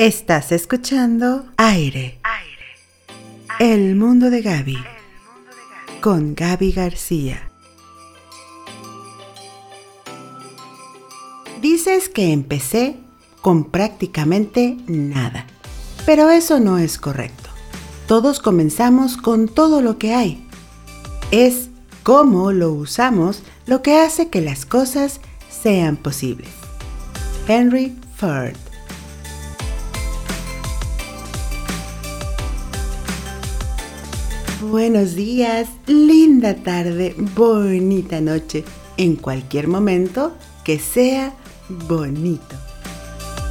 Estás escuchando Aire. El mundo de Gaby. Con Gaby García. Dices que empecé con prácticamente nada. Pero eso no es correcto. Todos comenzamos con todo lo que hay. Es cómo lo usamos lo que hace que las cosas sean posibles. Henry Ford Buenos días, linda tarde, bonita noche, en cualquier momento que sea bonito.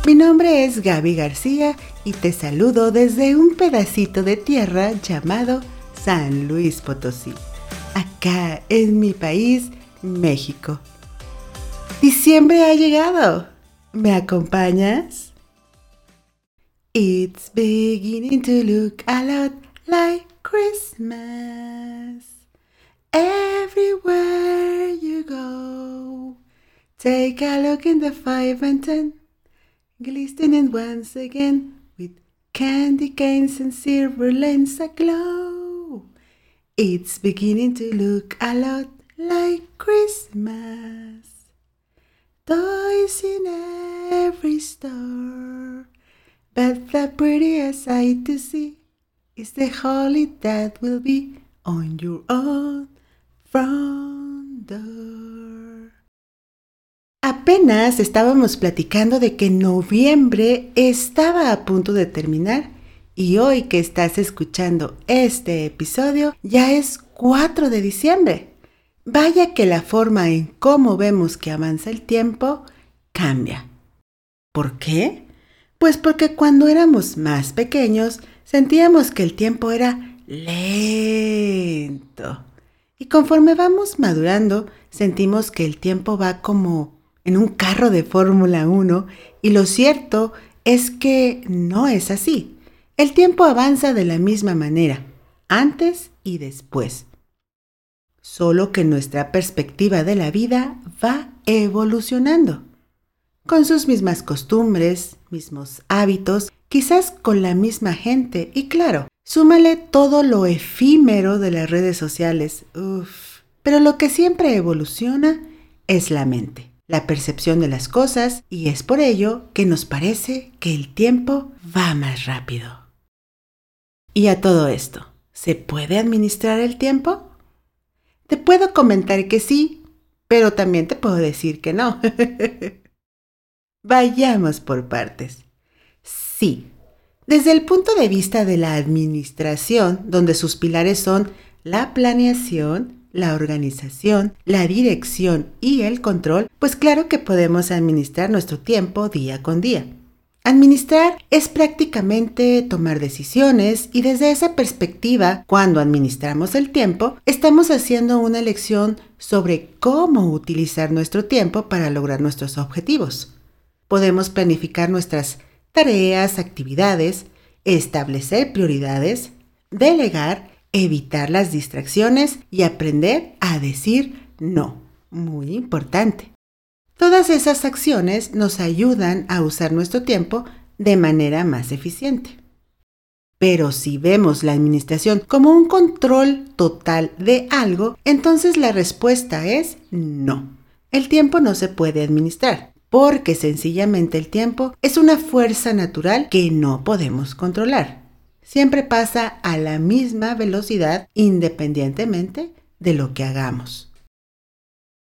Mi nombre es Gaby García y te saludo desde un pedacito de tierra llamado San Luis Potosí, acá en mi país, México. Diciembre ha llegado. ¿Me acompañas? It's beginning to look a lot like Christmas. Everywhere you go, take a look in the five and ten, glistening once again with candy canes and silver lanes aglow. It's beginning to look a lot like Christmas. Toys in every store, but the prettiest sight to see is the holly that will be on your own front door. Apenas estábamos platicando de que noviembre estaba a punto de terminar y hoy que estás escuchando este episodio ya es 4 de diciembre. Vaya que la forma en cómo vemos que avanza el tiempo cambia. ¿Por qué? Pues porque cuando éramos más pequeños sentíamos que el tiempo era lento. Y conforme vamos madurando, sentimos que el tiempo va como en un carro de Fórmula 1 y lo cierto es que no es así. El tiempo avanza de la misma manera, antes y después. Solo que nuestra perspectiva de la vida va evolucionando, con sus mismas costumbres, mismos hábitos quizás con la misma gente y claro, súmale todo lo efímero de las redes sociales. Uf. Pero lo que siempre evoluciona es la mente, la percepción de las cosas y es por ello que nos parece que el tiempo va más rápido. Y a todo esto, ¿se puede administrar el tiempo? Te puedo comentar que sí, pero también te puedo decir que no. Vayamos por partes. Sí, desde el punto de vista de la administración, donde sus pilares son la planeación, la organización, la dirección y el control, pues claro que podemos administrar nuestro tiempo día con día. Administrar es prácticamente tomar decisiones y desde esa perspectiva, cuando administramos el tiempo, estamos haciendo una elección sobre cómo utilizar nuestro tiempo para lograr nuestros objetivos. Podemos planificar nuestras tareas, actividades, establecer prioridades, delegar, evitar las distracciones y aprender a decir no. Muy importante. Todas esas acciones nos ayudan a usar nuestro tiempo de manera más eficiente. Pero si vemos la administración como un control total de algo, entonces la respuesta es no. El tiempo no se puede administrar porque sencillamente el tiempo es una fuerza natural que no podemos controlar. Siempre pasa a la misma velocidad independientemente de lo que hagamos.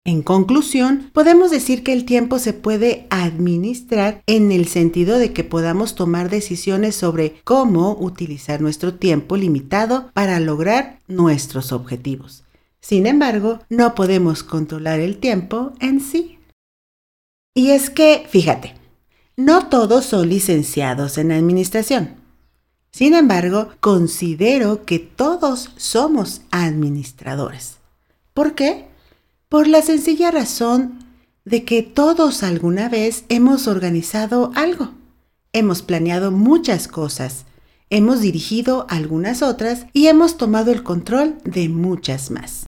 En conclusión, podemos decir que el tiempo se puede administrar en el sentido de que podamos tomar decisiones sobre cómo utilizar nuestro tiempo limitado para lograr nuestros objetivos. Sin embargo, no podemos controlar el tiempo en sí. Y es que, fíjate, no todos son licenciados en administración. Sin embargo, considero que todos somos administradores. ¿Por qué? Por la sencilla razón de que todos alguna vez hemos organizado algo. Hemos planeado muchas cosas, hemos dirigido algunas otras y hemos tomado el control de muchas más.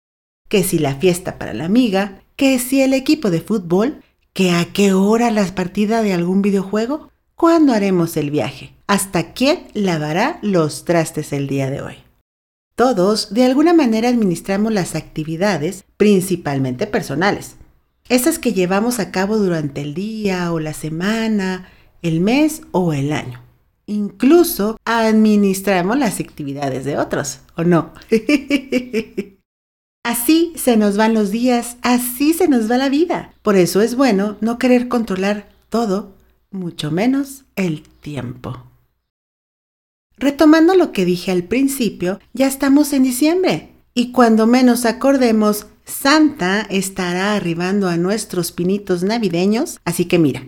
Que si la fiesta para la amiga, que si el equipo de fútbol, que a qué hora las partidas de algún videojuego ¿Cuándo haremos el viaje? ¿Hasta quién lavará los trastes el día de hoy? Todos, de alguna manera, administramos las actividades, principalmente personales. Esas que llevamos a cabo durante el día o la semana, el mes o el año. Incluso administramos las actividades de otros, ¿o no? así se nos van los días, así se nos va la vida. Por eso es bueno no querer controlar todo, mucho menos el tiempo. Retomando lo que dije al principio, ya estamos en diciembre y cuando menos acordemos, Santa estará arribando a nuestros pinitos navideños, así que mira,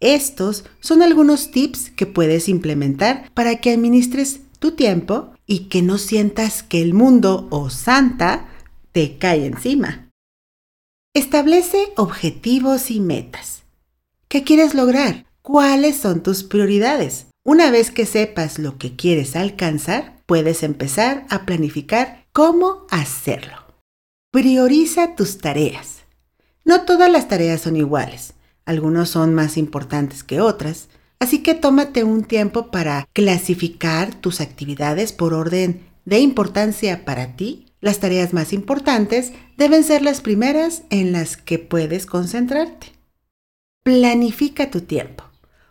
estos son algunos tips que puedes implementar para que administres tu tiempo y que no sientas que el mundo o Santa te cae encima. Establece objetivos y metas. ¿Qué quieres lograr? ¿Cuáles son tus prioridades? Una vez que sepas lo que quieres alcanzar, puedes empezar a planificar cómo hacerlo. Prioriza tus tareas. No todas las tareas son iguales. Algunos son más importantes que otras, así que tómate un tiempo para clasificar tus actividades por orden de importancia para ti. Las tareas más importantes deben ser las primeras en las que puedes concentrarte. Planifica tu tiempo.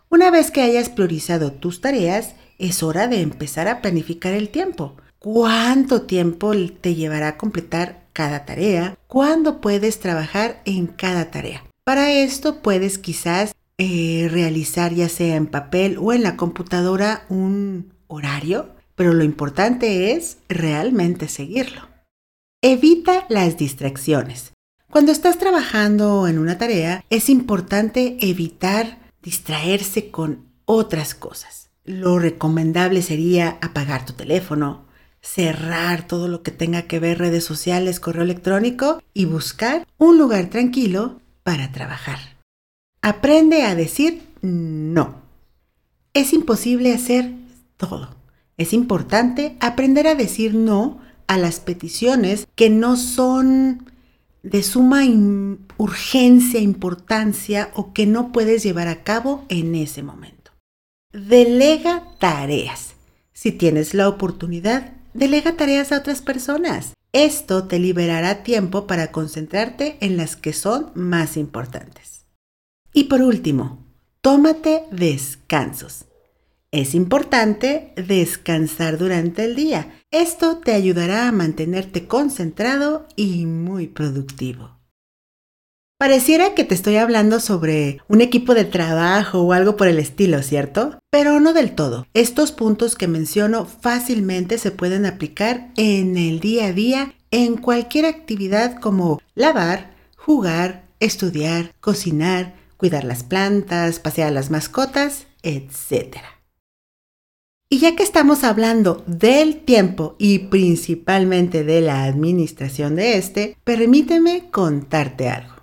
Una vez que hayas priorizado tus tareas, es hora de empezar a planificar el tiempo. ¿Cuánto tiempo te llevará completar cada tarea? ¿Cuándo puedes trabajar en cada tarea? Para esto puedes quizás eh, realizar ya sea en papel o en la computadora un horario, pero lo importante es realmente seguirlo. Evita las distracciones. Cuando estás trabajando en una tarea, es importante evitar distraerse con otras cosas. Lo recomendable sería apagar tu teléfono, cerrar todo lo que tenga que ver redes sociales, correo electrónico y buscar un lugar tranquilo para trabajar. Aprende a decir no. Es imposible hacer todo. Es importante aprender a decir no a las peticiones que no son de suma urgencia, importancia o que no puedes llevar a cabo en ese momento. Delega tareas. Si tienes la oportunidad, delega tareas a otras personas. Esto te liberará tiempo para concentrarte en las que son más importantes. Y por último, tómate descansos. Es importante descansar durante el día. Esto te ayudará a mantenerte concentrado y muy productivo. Pareciera que te estoy hablando sobre un equipo de trabajo o algo por el estilo, ¿cierto? Pero no del todo. Estos puntos que menciono fácilmente se pueden aplicar en el día a día en cualquier actividad como lavar, jugar, estudiar, cocinar, cuidar las plantas, pasear a las mascotas, etc. Y ya que estamos hablando del tiempo y principalmente de la administración de este, permíteme contarte algo.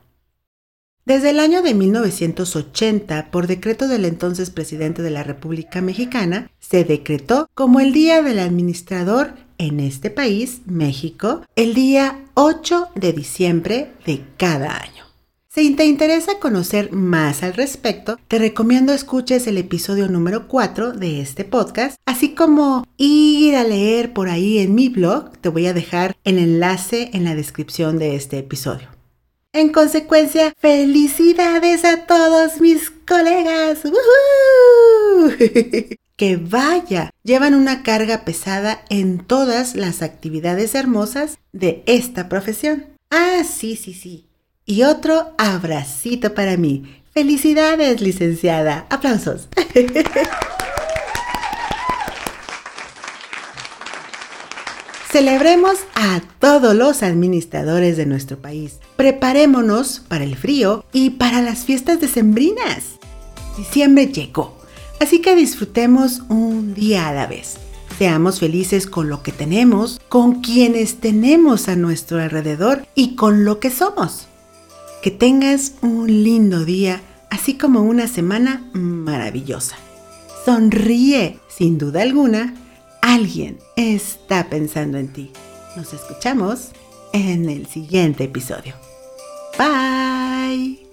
Desde el año de 1980, por decreto del entonces presidente de la República Mexicana, se decretó como el Día del Administrador en este país, México, el día 8 de diciembre de cada año. Si te interesa conocer más al respecto, te recomiendo escuches el episodio número 4 de este podcast, así como ir a leer por ahí en mi blog. Te voy a dejar el enlace en la descripción de este episodio. En consecuencia, felicidades a todos mis colegas. que vaya, llevan una carga pesada en todas las actividades hermosas de esta profesión. Ah, sí, sí, sí. Y otro abracito para mí. Felicidades, licenciada. Aplausos. Celebremos a todos los administradores de nuestro país. Preparémonos para el frío y para las fiestas decembrinas. Diciembre llegó, así que disfrutemos un día a la vez. Seamos felices con lo que tenemos, con quienes tenemos a nuestro alrededor y con lo que somos. Que tengas un lindo día, así como una semana maravillosa. Sonríe, sin duda alguna, alguien está pensando en ti. Nos escuchamos en el siguiente episodio. Bye.